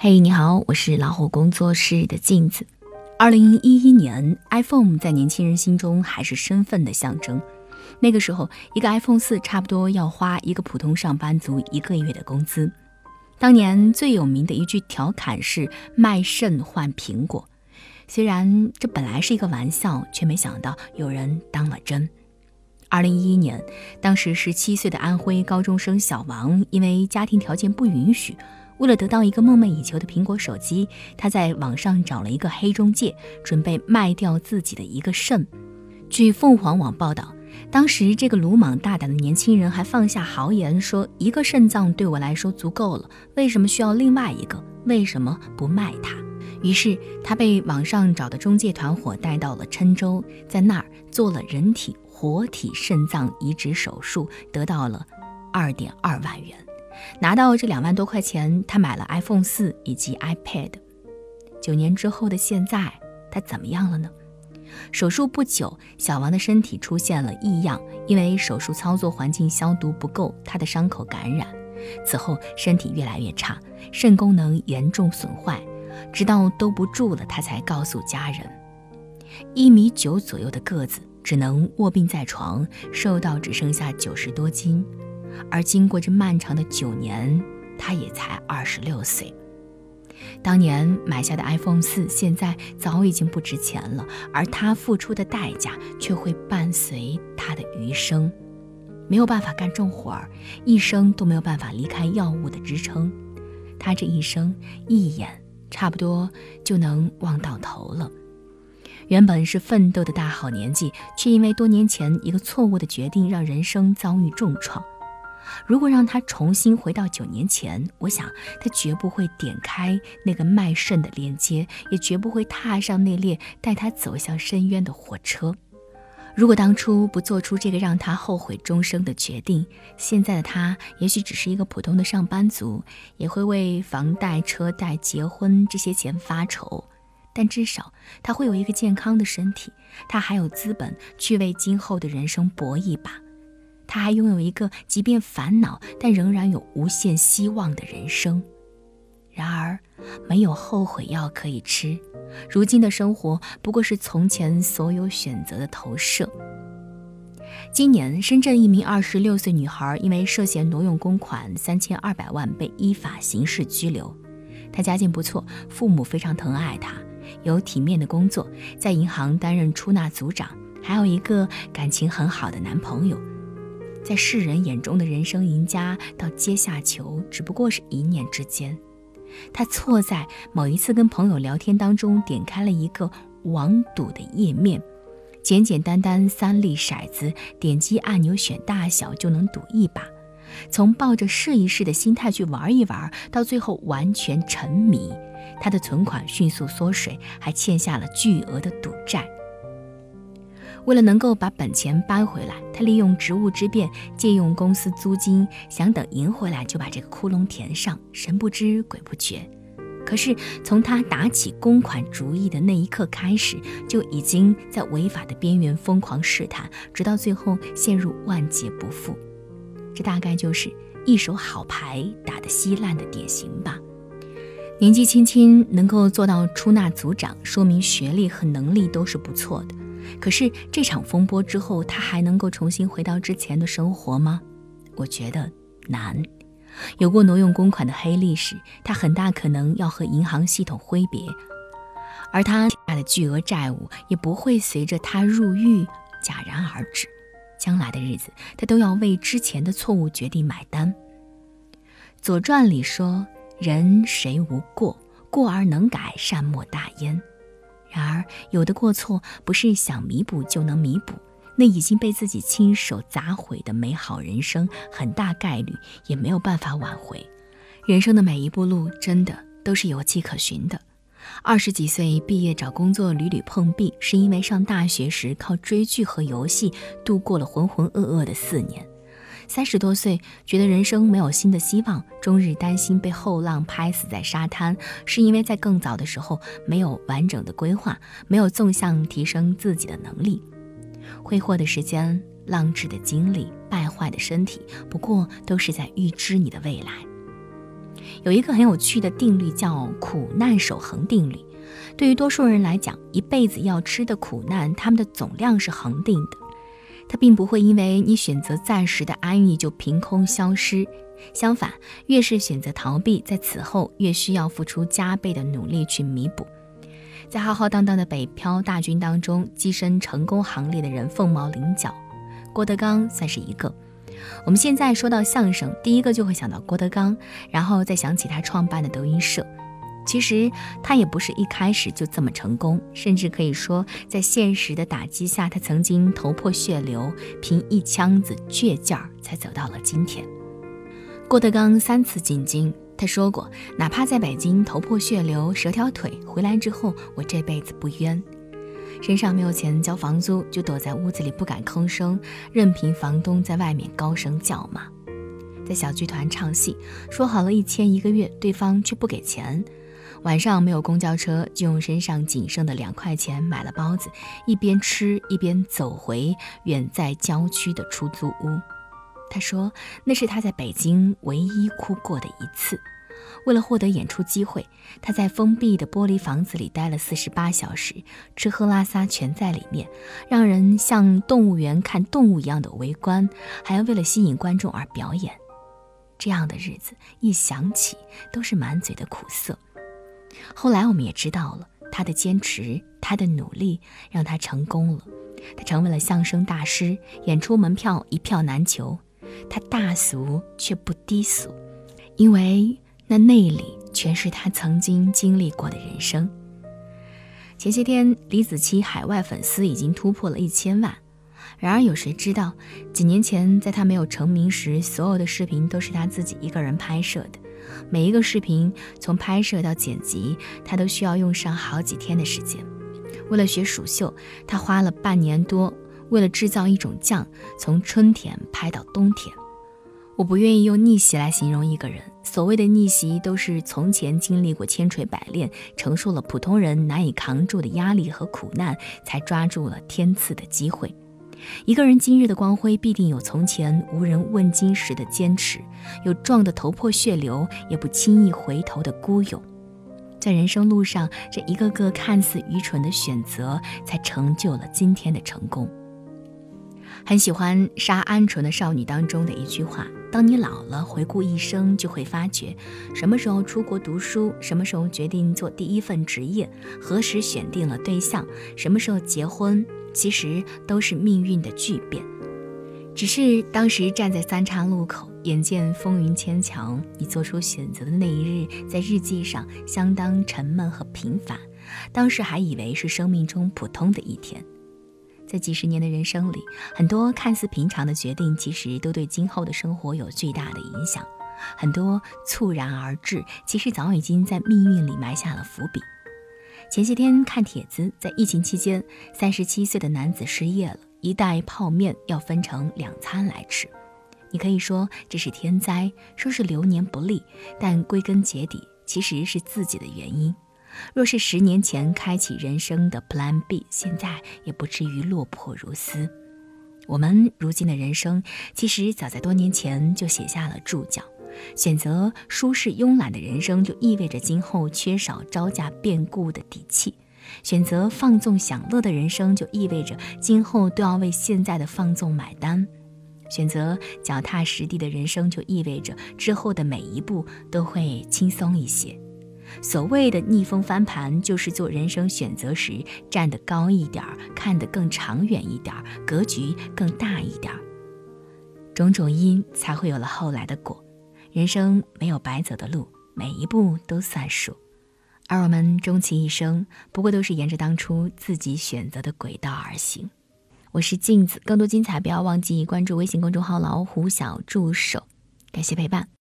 嘿，你好，我是老虎工作室的镜子。二零一一年，iPhone 在年轻人心中还是身份的象征。那个时候，一个 iPhone 四差不多要花一个普通上班族一个月的工资。当年最有名的一句调侃是“卖肾换苹果”，虽然这本来是一个玩笑，却没想到有人当了真。二零一一年，当时十七岁的安徽高中生小王，因为家庭条件不允许。为了得到一个梦寐以求的苹果手机，他在网上找了一个黑中介，准备卖掉自己的一个肾。据凤凰网报道，当时这个鲁莽大胆的年轻人还放下豪言说：“一个肾脏对我来说足够了，为什么需要另外一个？为什么不卖它？”于是他被网上找的中介团伙带到了郴州，在那儿做了人体活体肾脏移植手术，得到了二点二万元。拿到这两万多块钱，他买了 iPhone 四以及 iPad。九年之后的现在，他怎么样了呢？手术不久，小王的身体出现了异样，因为手术操作环境消毒不够，他的伤口感染。此后身体越来越差，肾功能严重损坏，直到兜不住了，他才告诉家人。一米九左右的个子，只能卧病在床，瘦到只剩下九十多斤。而经过这漫长的九年，他也才二十六岁。当年买下的 iPhone 四，现在早已经不值钱了，而他付出的代价却会伴随他的余生。没有办法干重活儿，一生都没有办法离开药物的支撑。他这一生一眼差不多就能望到头了。原本是奋斗的大好年纪，却因为多年前一个错误的决定，让人生遭遇重创。如果让他重新回到九年前，我想他绝不会点开那个卖肾的链接，也绝不会踏上那列带他走向深渊的火车。如果当初不做出这个让他后悔终生的决定，现在的他也许只是一个普通的上班族，也会为房贷、车贷、结婚这些钱发愁，但至少他会有一个健康的身体，他还有资本去为今后的人生搏一把。他还拥有一个即便烦恼，但仍然有无限希望的人生。然而，没有后悔药可以吃。如今的生活不过是从前所有选择的投射。今年，深圳一名二十六岁女孩因为涉嫌挪用公款三千二百万被依法刑事拘留。她家境不错，父母非常疼爱她，有体面的工作，在银行担任出纳组长，还有一个感情很好的男朋友。在世人眼中的人生赢家到阶下囚，只不过是一念之间。他错在某一次跟朋友聊天当中，点开了一个网赌的页面，简简单单三粒骰子，点击按钮选大小就能赌一把。从抱着试一试的心态去玩一玩，到最后完全沉迷，他的存款迅速缩水，还欠下了巨额的赌债。为了能够把本钱搬回来，他利用职务之便借用公司租金，想等赢回来就把这个窟窿填上。神不知鬼不觉，可是从他打起公款主意的那一刻开始，就已经在违法的边缘疯狂试探，直到最后陷入万劫不复。这大概就是一手好牌打得稀烂的典型吧。年纪轻轻能够做到出纳组长，说明学历和能力都是不错的。可是这场风波之后，他还能够重新回到之前的生活吗？我觉得难。有过挪用公款的黑历史，他很大可能要和银行系统挥别，而他欠的巨额债务也不会随着他入狱戛然而止。将来的日子，他都要为之前的错误决定买单。《左传》里说：“人谁无过？过而能改，善莫大焉。”然而，有的过错不是想弥补就能弥补，那已经被自己亲手砸毁的美好人生，很大概率也没有办法挽回。人生的每一步路，真的都是有迹可循的。二十几岁毕业找工作屡屡碰壁，是因为上大学时靠追剧和游戏度过了浑浑噩噩的四年。三十多岁，觉得人生没有新的希望，终日担心被后浪拍死在沙滩，是因为在更早的时候没有完整的规划，没有纵向提升自己的能力。挥霍的时间、浪掷的精力、败坏的身体，不过都是在预知你的未来。有一个很有趣的定律，叫苦难守恒定律。对于多数人来讲，一辈子要吃的苦难，他们的总量是恒定的，它并不会因为你选择暂时的安逸就凭空消失。相反，越是选择逃避，在此后越需要付出加倍的努力去弥补。在浩浩荡荡的北漂大军当中，跻身成功行列的人凤毛麟角，郭德纲算是一个。我们现在说到相声，第一个就会想到郭德纲，然后再想起他创办的德云社。其实他也不是一开始就这么成功，甚至可以说，在现实的打击下，他曾经头破血流，凭一腔子倔劲儿才走到了今天。郭德纲三次进京，他说过，哪怕在北京头破血流、折条腿，回来之后我这辈子不冤。身上没有钱交房租，就躲在屋子里不敢吭声，任凭房东在外面高声叫骂。在小剧团唱戏，说好了一千一个月，对方却不给钱。晚上没有公交车，就用身上仅剩的两块钱买了包子，一边吃一边走回远在郊区的出租屋。他说，那是他在北京唯一哭过的一次。为了获得演出机会，他在封闭的玻璃房子里待了四十八小时，吃喝拉撒全在里面，让人像动物园看动物一样的围观，还要为了吸引观众而表演。这样的日子一想起都是满嘴的苦涩。后来我们也知道了，他的坚持，他的努力，让他成功了。他成为了相声大师，演出门票一票难求。他大俗却不低俗，因为。那内里全是他曾经经历过的人生。前些天，李子柒海外粉丝已经突破了一千万。然而，有谁知道，几年前在他没有成名时，所有的视频都是他自己一个人拍摄的。每一个视频从拍摄到剪辑，他都需要用上好几天的时间。为了学蜀绣，他花了半年多；为了制造一种酱，从春天拍到冬天。我不愿意用逆袭来形容一个人。所谓的逆袭，都是从前经历过千锤百炼，承受了普通人难以扛住的压力和苦难，才抓住了天赐的机会。一个人今日的光辉，必定有从前无人问津时的坚持，有撞得头破血流也不轻易回头的孤勇。在人生路上，这一个个看似愚蠢的选择，才成就了今天的成功。很喜欢《杀鹌鹑的少女》当中的一句话。当你老了，回顾一生，就会发觉，什么时候出国读书，什么时候决定做第一份职业，何时选定了对象，什么时候结婚，其实都是命运的巨变。只是当时站在三岔路口，眼见风云牵强，你做出选择的那一日，在日记上相当沉闷和平凡。当时还以为是生命中普通的一天。在几十年的人生里，很多看似平常的决定，其实都对今后的生活有巨大的影响。很多猝然而至，其实早已经在命运里埋下了伏笔。前些天看帖子，在疫情期间，三十七岁的男子失业了，一袋泡面要分成两餐来吃。你可以说这是天灾，说是流年不利，但归根结底，其实是自己的原因。若是十年前开启人生的 Plan B，现在也不至于落魄如斯。我们如今的人生，其实早在多年前就写下了注脚。选择舒适慵懒的人生，就意味着今后缺少招架变故的底气；选择放纵享乐的人生，就意味着今后都要为现在的放纵买单；选择脚踏实地的人生，就意味着之后的每一步都会轻松一些。所谓的逆风翻盘，就是做人生选择时站得高一点，看得更长远一点，格局更大一点。种种因，才会有了后来的果。人生没有白走的路，每一步都算数。而我们终其一生，不过都是沿着当初自己选择的轨道而行。我是镜子，更多精彩不要忘记关注微信公众号“老虎小助手”。感谢陪伴。